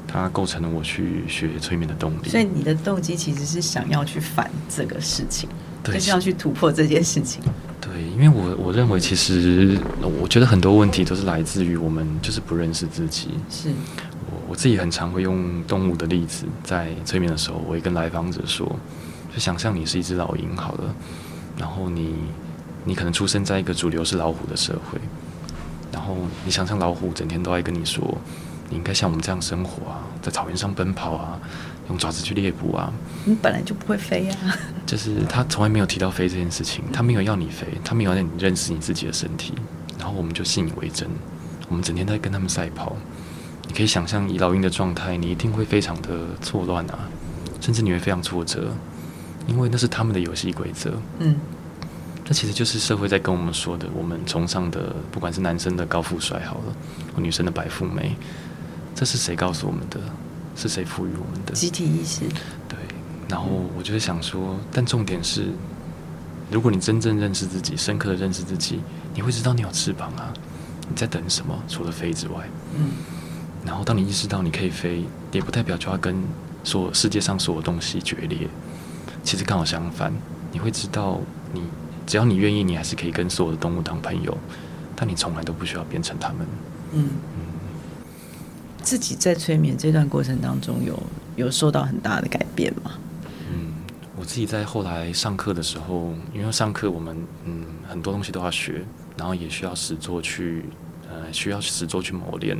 它构成了我去学催眠的动力。所以你的动机其实是想要去反这个事情，对，就是要去突破这件事情。对，因为我我认为，其实我觉得很多问题都是来自于我们就是不认识自己。是我我自己很常会用动物的例子，在催眠的时候，我会跟来访者说，就想象你是一只老鹰好了，然后你你可能出生在一个主流是老虎的社会，然后你想象老虎整天都在跟你说，你应该像我们这样生活啊，在草原上奔跑啊。用爪子去猎捕啊！你本来就不会飞呀。就是他从来没有提到飞这件事情，他没有要你飞，他没有让你认识你自己的身体，然后我们就信以为真。我们整天在跟他们赛跑，你可以想象以老鹰的状态，你一定会非常的错乱啊，甚至你会非常挫折，因为那是他们的游戏规则。嗯，这其实就是社会在跟我们说的，我们崇尚的，不管是男生的高富帅好了，或女生的白富美，这是谁告诉我们的？是谁赋予我们的集体意识？对，然后我就想说，但重点是，如果你真正认识自己，深刻的认识自己，你会知道你有翅膀啊！你在等什么？除了飞之外，嗯。然后当你意识到你可以飞，也不代表就要跟所世界上所有东西决裂。其实刚好相反，你会知道，你只要你愿意，你还是可以跟所有的动物当朋友，但你从来都不需要变成他们。嗯。自己在催眠这段过程当中，有有受到很大的改变吗？嗯，我自己在后来上课的时候，因为上课我们嗯很多东西都要学，然后也需要实做去呃需要实做去磨练，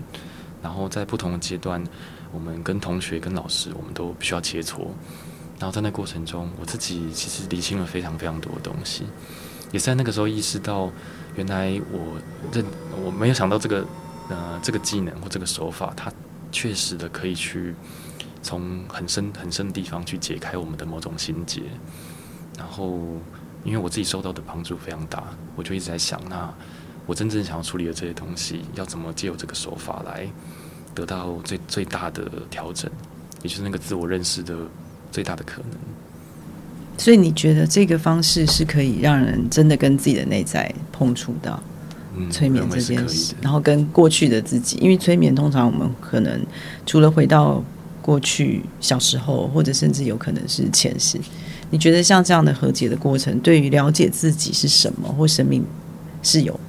然后在不同的阶段，我们跟同学跟老师我们都需要切磋，然后在那过程中，我自己其实理清了非常非常多的东西，也是在那个时候意识到，原来我认我没有想到这个。呃，这个技能或这个手法，它确实的可以去从很深很深的地方去解开我们的某种心结。然后，因为我自己受到的帮助非常大，我就一直在想，那我真正想要处理的这些东西，要怎么借由这个手法来得到最最大的调整，也就是那个自我认识的最大的可能。所以你觉得这个方式是可以让人真的跟自己的内在碰触到嗯，催眠这件事。然后跟过去的自己，因为催眠通常我们可能除了回到过去小时候，或者甚至有可能是前世。你觉得像这样的和解的过程，对于了解自己是什么或生命是有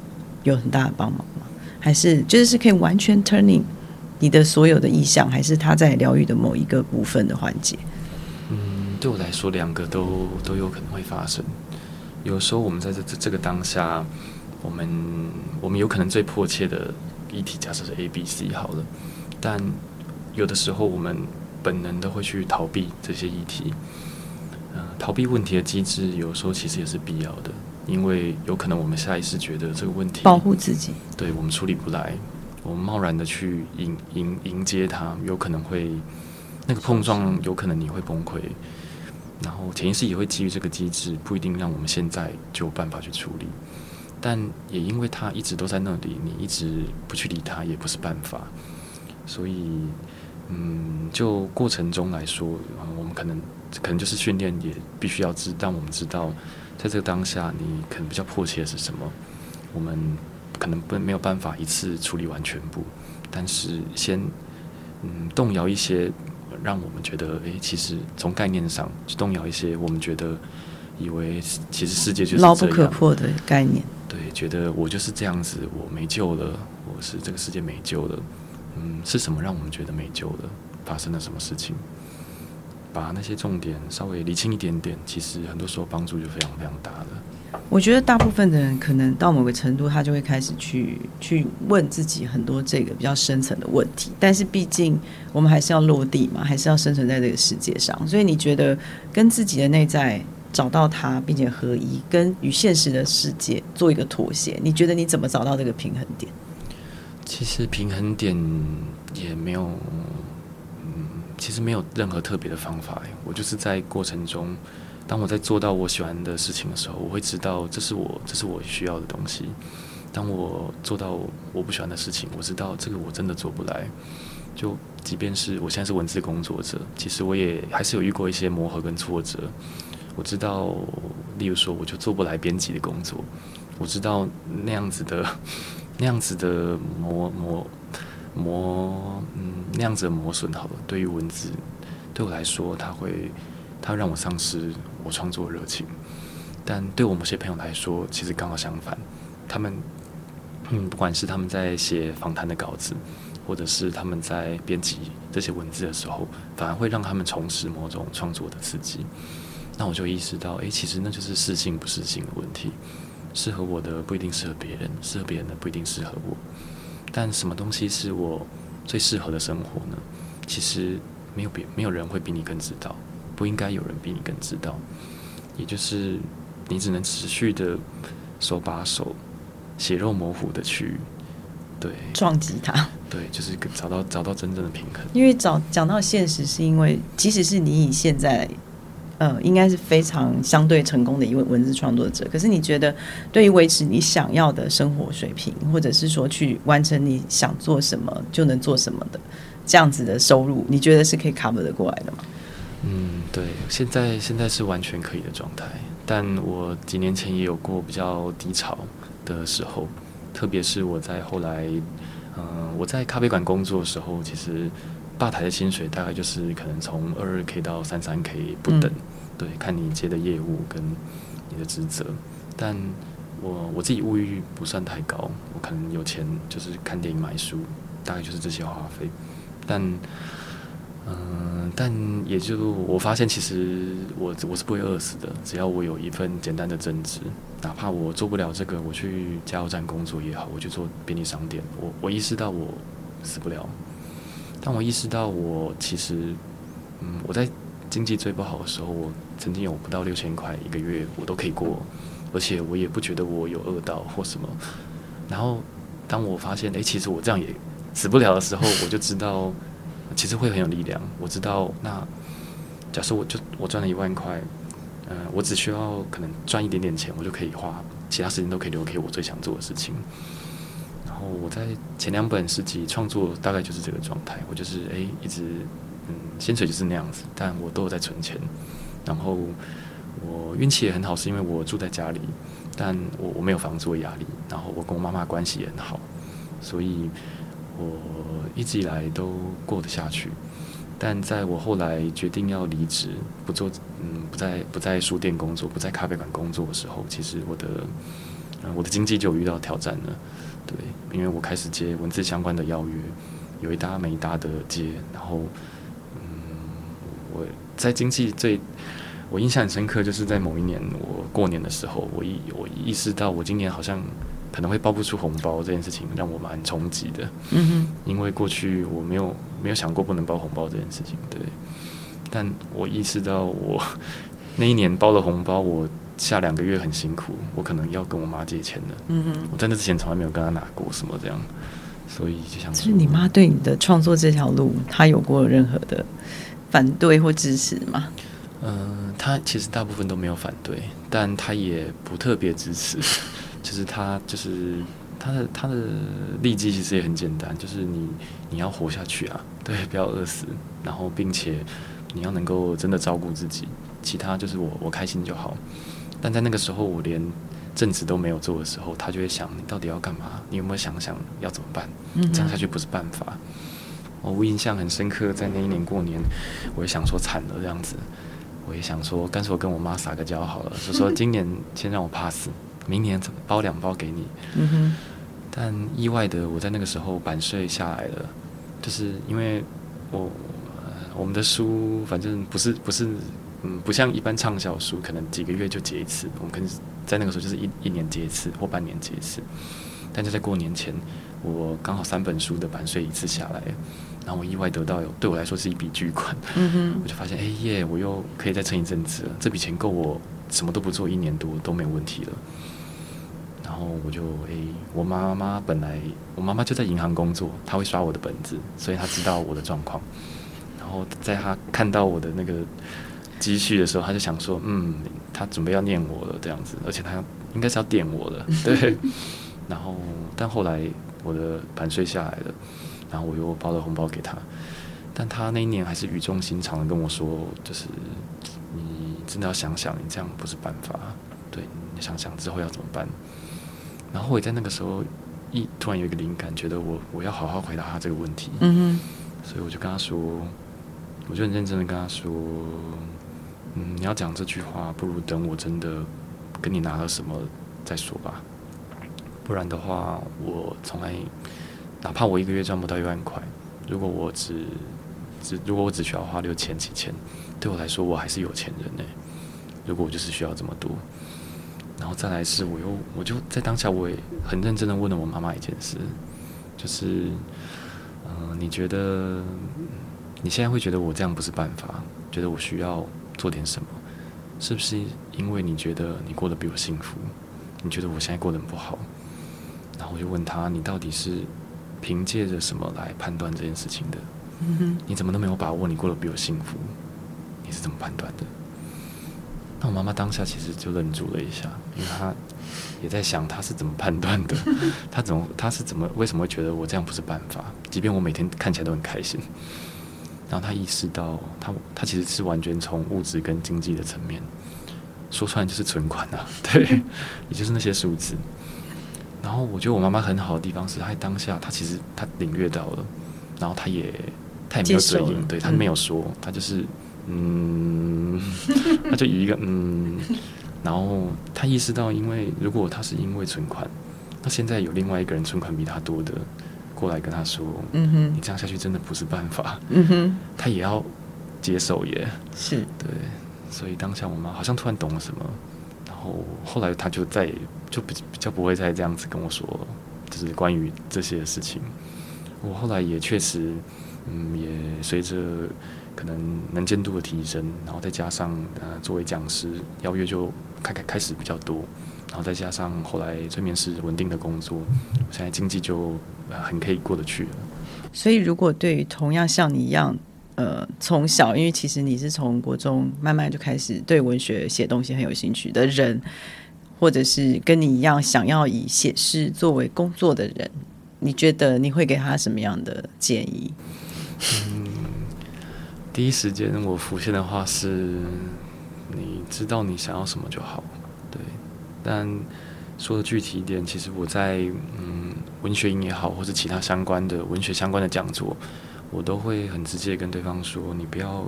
有很大的帮忙吗？还是就是是可以完全 turning 你的所有的意向，还是他在疗愈的某一个部分的环节？嗯，对我来说，两个都都有可能会发生。有时候我们在这这这个当下，我们我们有可能最迫切的议题，假设是 A、B、C 好了，但有的时候我们本能的会去逃避这些议题。呃，逃避问题的机制，有时候其实也是必要的，因为有可能我们下意识觉得这个问题保护自己，对我们处理不来，我们贸然的去迎迎迎接它，有可能会那个碰撞，有可能你会崩溃，然后潜意识也会基于这个机制，不一定让我们现在就有办法去处理，但也因为它一直都在那里，你一直不去理它也不是办法，所以嗯，就过程中来说，嗯我们可能可能就是训练也必须要知，但我们知道在这个当下，你可能比较迫切的是什么，我们可能不没有办法一次处理完全部，但是先嗯动摇一些，让我们觉得诶，其实从概念上去动摇一些，我们觉得以为其实世界就是牢不，可破的概念。对，觉得我就是这样子，我没救了，我是这个世界没救了，嗯，是什么让我们觉得没救了？发生了什么事情？把那些重点稍微理清一点点，其实很多时候帮助就非常非常大了。我觉得大部分的人可能到某个程度，他就会开始去去问自己很多这个比较深层的问题。但是毕竟我们还是要落地嘛，还是要生存在这个世界上。所以你觉得跟自己的内在找到它，并且合一，跟与现实的世界做一个妥协，你觉得你怎么找到这个平衡点？其实平衡点也没有，嗯，其实没有任何特别的方法。我就是在过程中，当我在做到我喜欢的事情的时候，我会知道这是我这是我需要的东西。当我做到我不喜欢的事情，我知道这个我真的做不来。就即便是我现在是文字工作者，其实我也还是有遇过一些磨合跟挫折。我知道，例如说，我就做不来编辑的工作。我知道那样子的 那样子的磨磨磨，嗯，那样子的磨损，好了，对于文字，对我来说，它会它让我丧失我创作热情。但对我某些朋友来说，其实刚好相反，他们，嗯，不管是他们在写访谈的稿子，或者是他们在编辑这些文字的时候，反而会让他们重拾某种创作的刺激。那我就意识到，诶，其实那就是适性不适性的问题。适合我的不一定适合别人，适合别人的不一定适合我。但什么东西是我最适合的生活呢？其实没有别没有人会比你更知道，不应该有人比你更知道。也就是你只能持续的手把手、血肉模糊的去对撞击它。对，就是找到找到真正的平衡。因为找讲到现实，是因为即使是你以现在。呃，应该是非常相对成功的一位文字创作者。可是你觉得，对于维持你想要的生活水平，或者是说去完成你想做什么就能做什么的这样子的收入，你觉得是可以 cover 得过来的吗？嗯，对，现在现在是完全可以的状态。但我几年前也有过比较低潮的时候，特别是我在后来，嗯、我在咖啡馆工作的时候，其实吧台的薪水大概就是可能从二二 k 到三三 k 不等。对，看你接的业务跟你的职责，但我我自己物欲不算太高，我可能有钱就是看电影买书，大概就是这些花费。但，嗯、但也就我发现，其实我我是不会饿死的，只要我有一份简单的正职，哪怕我做不了这个，我去加油站工作也好，我去做便利商店，我我意识到我死不了。但我意识到我其实，嗯，我在经济最不好的时候，我曾经有不到六千块一个月，我都可以过，而且我也不觉得我有饿到或什么。然后当我发现，诶，其实我这样也死不了的时候，我就知道，其实会很有力量。我知道，那假设我就我赚了一万块，呃，我只需要可能赚一点点钱，我就可以花，其他时间都可以留给我最想做的事情。然后我在前两本诗集创作大概就是这个状态，我就是诶一直。薪水就是那样子，但我都有在存钱，然后我运气也很好，是因为我住在家里，但我我没有房租压力，然后我跟我妈妈关系也很好，所以我一直以来都过得下去。但在我后来决定要离职，不做，嗯，不在不在书店工作，不在咖啡馆工作的时候，其实我的，嗯，我的经济就遇到挑战了，对，因为我开始接文字相关的邀约，有一搭没一搭的接，然后，我在经济最，我印象很深刻，就是在某一年我过年的时候，我意我意识到我今年好像。可能会包不出红包这件事情让我蛮冲击的，嗯哼，因为过去我没有没有想过不能包红包这件事情，对。但我意识到我那一年包了红包，我下两个月很辛苦，我可能要跟我妈借钱的，嗯哼。我在那之前从来没有跟她拿过什么这样，所以就想。是你妈对你的创作这条路，她有过任何的反对或支持吗？嗯，他其实大部分都没有反对，但他也不特别支持。就是他，就是他的他的利基其实也很简单，就是你你要活下去啊，对，不要饿死，然后并且你要能够真的照顾自己，其他就是我我开心就好。但在那个时候，我连正职都没有做的时候，他就会想你到底要干嘛？你有没有想想要怎么办？这样下去不是办法。我印象很深刻，在那一年过年，我也想说惨了这样子，我也想说干脆我跟我妈撒个娇好了，就说 今年先让我 pass。明年包两包给你，嗯哼。但意外的，我在那个时候版税下来了，就是因为我我们的书反正不是不是嗯不像一般畅销书，可能几个月就结一次，我们可能在那个时候就是一一年结一次或半年结一次。但是在过年前，我刚好三本书的版税一次下来，然后我意外得到有对我来说是一笔巨款，嗯哼。我就发现哎耶，我又可以再撑一阵子了，这笔钱够我什么都不做一年多都没有问题了。然后我就诶，我妈妈本来我妈妈就在银行工作，她会刷我的本子，所以她知道我的状况。然后在她看到我的那个积蓄的时候，她就想说，嗯，她准备要念我了这样子，而且她应该是要点我的，对。然后但后来我的盘税下来了，然后我又包了红包给他，但他那一年还是语重心长的跟我说，就是你真的要想想，你这样不是办法，对，你想想之后要怎么办。然后我在那个时候一突然有一个灵感，觉得我我要好好回答他这个问题。嗯哼。所以我就跟他说，我就很认真的跟他说，嗯，你要讲这句话，不如等我真的跟你拿了什么再说吧。不然的话，我从来哪怕我一个月赚不到一万块，如果我只只如果我只需要花六千七千，对我来说我还是有钱人呢。如果我就是需要这么多。然后再来是，我又我就在当下，我也很认真的问了我妈妈一件事，就是，嗯，你觉得你现在会觉得我这样不是办法，觉得我需要做点什么，是不是因为你觉得你过得比我幸福？你觉得我现在过得很不好？然后我就问他，你到底是凭借着什么来判断这件事情的？你怎么都没有把握你过得比我幸福？你是怎么判断的？那我妈妈当下其实就愣住了一下，因为她也在想她是怎么判断的，她怎么她是怎么为什么会觉得我这样不是办法？即便我每天看起来都很开心，然后她意识到，她她其实是完全从物质跟经济的层面说出来就是存款啊，对，也就是那些数字。然后我觉得我妈妈很好的地方是，她当下她其实她领略到了，然后她也她也没有嘴硬，对她没有说，她就是嗯。她就以一个嗯，然后她意识到，因为如果她是因为存款，那现在有另外一个人存款比她多的过来跟她说，嗯哼，你这样下去真的不是办法，嗯哼，她也要接受耶，是。对，所以当下我妈好像突然懂了什么，然后后来她就再就比比较不会再这样子跟我说，就是关于这些事情，我后来也确实，嗯，也随着。可能能见度的提升，然后再加上呃，作为讲师邀约就开开开始比较多，然后再加上后来催眠师稳定的工作，我现在经济就很可以过得去了。所以，如果对于同样像你一样，呃，从小因为其实你是从国中慢慢就开始对文学写东西很有兴趣的人，或者是跟你一样想要以写诗作为工作的人，你觉得你会给他什么样的建议？嗯第一时间我浮现的话是，你知道你想要什么就好。对，但说的具体一点，其实我在嗯文学营也好，或者其他相关的文学相关的讲座，我都会很直接跟对方说，你不要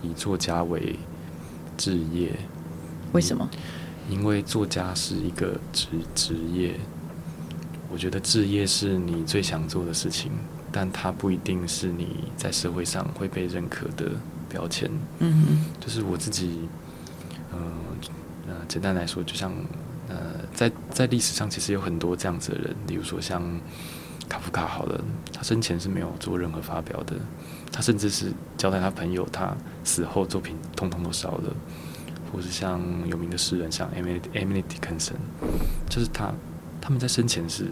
以作家为职业。为什么？因为作家是一个职职业，我觉得职业是你最想做的事情，但它不一定是你在社会上会被认可的标签。嗯哼，就是我自己，呃呃，简单来说，就像呃，在在历史上其实有很多这样子的人，例如说像卡夫卡，好了，他生前是没有做任何发表的，他甚至是交代他朋友，他死后作品通通都烧了。或是像有名的诗人，像 Emily Emily Dickinson，就是他，他们在生前是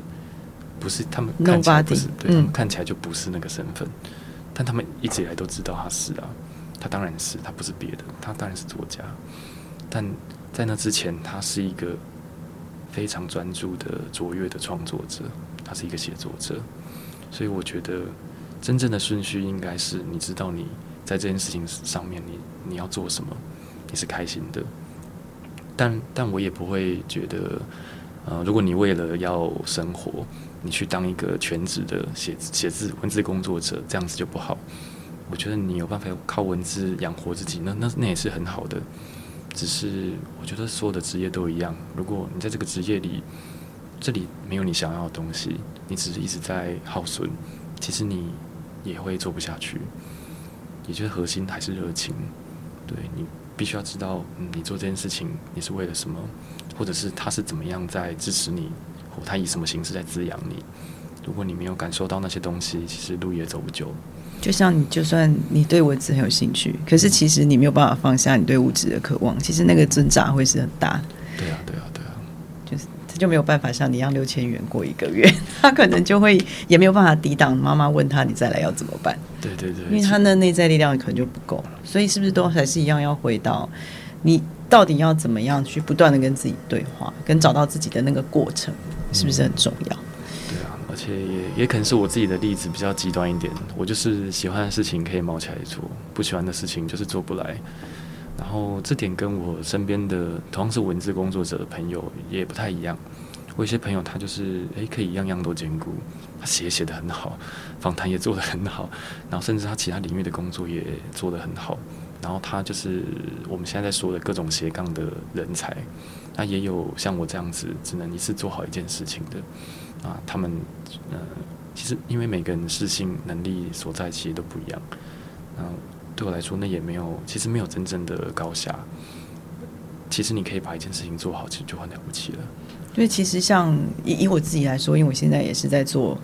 不是他们看起来不是，对他们看起来就不是那个身份，但他们一直以来都知道他是啊，他当然是，他不是别的，他当然是作家，但在那之前，他是一个非常专注的卓越的创作者，他是一个写作者，所以我觉得真正的顺序应该是，你知道你在这件事情上面，你你要做什么。你是开心的，但但我也不会觉得，呃，如果你为了要生活，你去当一个全职的写写字文字工作者，这样子就不好。我觉得你有办法靠文字养活自己，那那那也是很好的。只是我觉得所有的职业都一样，如果你在这个职业里，这里没有你想要的东西，你只是一直在耗损，其实你也会做不下去。也就是核心还是热情，对你。必须要知道，嗯，你做这件事情你是为了什么，或者是他是怎么样在支持你，或他以什么形式在滋养你。如果你没有感受到那些东西，其实路也走不久。就像你，就算你对文字很有兴趣，可是其实你没有办法放下你对物质的渴望，其实那个挣扎会是很大。对啊，对啊，对啊，就没有办法像你一样六千元过一个月，他可能就会也没有办法抵挡妈妈问他你再来要怎么办。对对对，因为他的内在力量可能就不够，所以是不是都还是一样要回到你到底要怎么样去不断的跟自己对话，跟找到自己的那个过程，是不是很重要？对啊，而且也也可能是我自己的例子比较极端一点，我就是喜欢的事情可以冒起来做，不喜欢的事情就是做不来。然后这点跟我身边的同样是文字工作者的朋友也不太一样。我有些朋友他就是诶，可以样样都兼顾，他写写的很好，访谈也做得很好，然后甚至他其他领域的工作也做得很好，然后他就是我们现在在说的各种斜杠的人才。那也有像我这样子只能一次做好一件事情的啊，他们呃，其实因为每个人事性能力所在其实都不一样，然后对我来说那也没有，其实没有真正的高下。其实你可以把一件事情做好，其实就很了不起了。因为其实像以以我自己来说，因为我现在也是在做，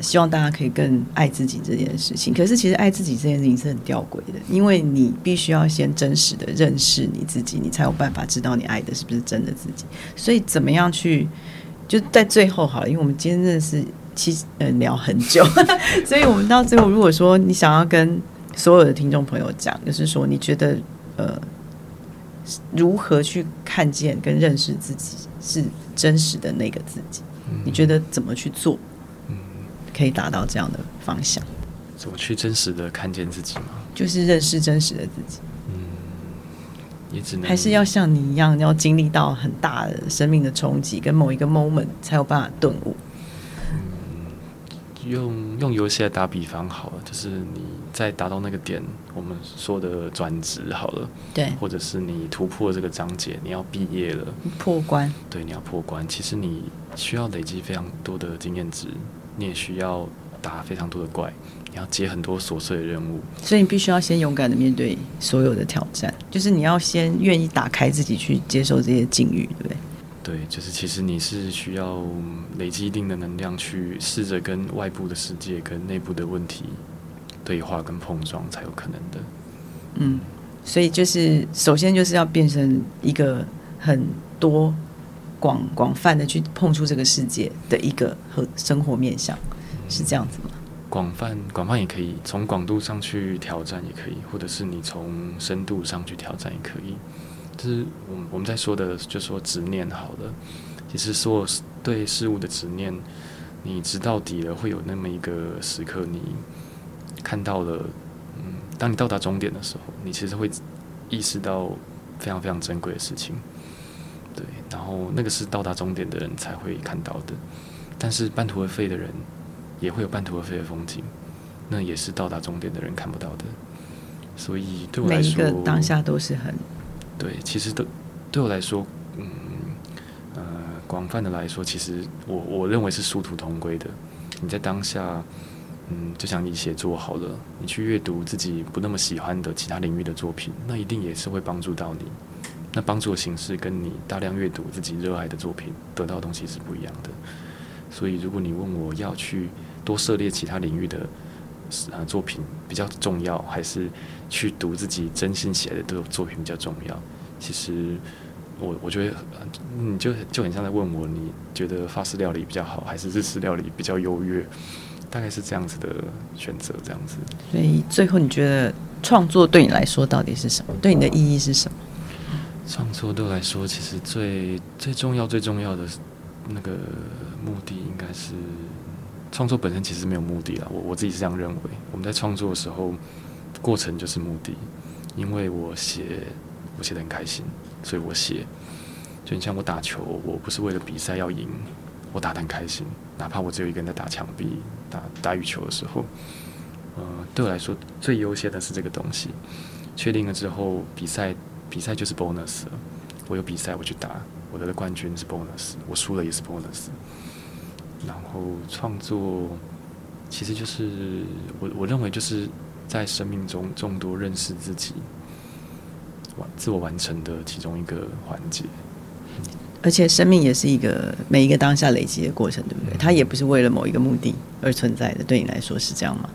希望大家可以更爱自己这件事情。可是其实爱自己这件事情是很吊诡的，因为你必须要先真实的认识你自己，你才有办法知道你爱的是不是真的自己。所以怎么样去就在最后好了，因为我们今天真的是其实呃聊很久，所以我们到最后如果说你想要跟所有的听众朋友讲，就是说你觉得呃如何去看见跟认识自己是。真实的那个自己，你觉得怎么去做，可以达到这样的方向？怎么去真实的看见自己吗？就是认识真实的自己。嗯，也只能还是要像你一样，要经历到很大的生命的冲击，跟某一个 moment 才有办法顿悟。嗯用用游戏来打比方好了，就是你在达到那个点，我们说的转职好了，对，或者是你突破这个章节，你要毕业了，破关，对，你要破关。其实你需要累积非常多的经验值，你也需要打非常多的怪，你要接很多琐碎的任务，所以你必须要先勇敢的面对所有的挑战，就是你要先愿意打开自己去接受这些境遇，对不对？对，就是其实你是需要累积一定的能量，去试着跟外部的世界、跟内部的问题对话跟碰撞，才有可能的。嗯，所以就是首先就是要变成一个很多广广泛的去碰触这个世界的一个和生活面向，是这样子吗？广泛广泛也可以，从广度上去挑战也可以，或者是你从深度上去挑战也可以。就是我们我们在说的，就说执念好了。其实说对事物的执念，你知到底了，会有那么一个时刻，你看到了，嗯，当你到达终点的时候，你其实会意识到非常非常珍贵的事情。对，然后那个是到达终点的人才会看到的，但是半途而废的人也会有半途而废的风景，那也是到达终点的人看不到的。所以对我来说，每一个当下都是很对，其实都对我来说，嗯呃，广泛的来说，其实我我认为是殊途同归的。你在当下，嗯，就像你写作好了，你去阅读自己不那么喜欢的其他领域的作品，那一定也是会帮助到你。那帮助的形式跟你大量阅读自己热爱的作品得到的东西是不一样的。所以，如果你问我要去多涉猎其他领域的呃作品比较重要，还是去读自己真心写的作作品比较重要？其实，我我觉得，你就就很像在问我，你觉得法式料理比较好，还是日式料理比较优越？大概是这样子的选择，这样子。所以，最后你觉得创作对你来说到底是什么？对你的意义是什么？创作对我来说，其实最最重要、最重要的那个目的，应该是创作本身其实没有目的了。我我自己是这样认为。我们在创作的时候，过程就是目的，因为我写，我写的很开心，所以我写。就你像我打球，我不是为了比赛要赢，我打的很开心，哪怕我只有一个人在打墙壁、打打羽球的时候，呃，对我来说最优先的是这个东西。确定了之后，比赛。比赛就是 bonus，我有比赛我去打，我得了冠军是 bonus，我输了也是 bonus。然后创作其实就是我我认为就是在生命中众多认识自己、完自我完成的其中一个环节。而且生命也是一个每一个当下累积的过程，对不对？它也不是为了某一个目的而存在的，对你来说是这样吗？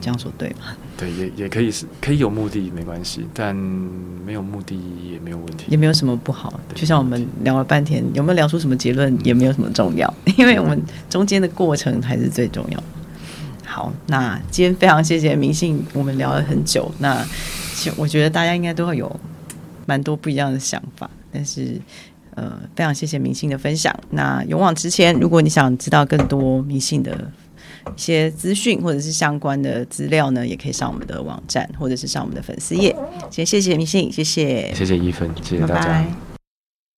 这样说对吗？对，也也可以是，可以有目的没关系，但没有目的也没有问题，也没有什么不好。就像我们聊了半天，有没有聊出什么结论，也没有什么重要，因为我们中间的过程才是最重要。好，那今天非常谢谢明信，我们聊了很久。那我觉得大家应该都会有蛮多不一样的想法，但是呃，非常谢谢明信的分享。那勇往直前，如果你想知道更多明信的。一些资讯或者是相关的资料呢，也可以上我们的网站，或者是上我们的粉丝页。先谢谢明信，谢谢，谢谢一分，谢谢大家。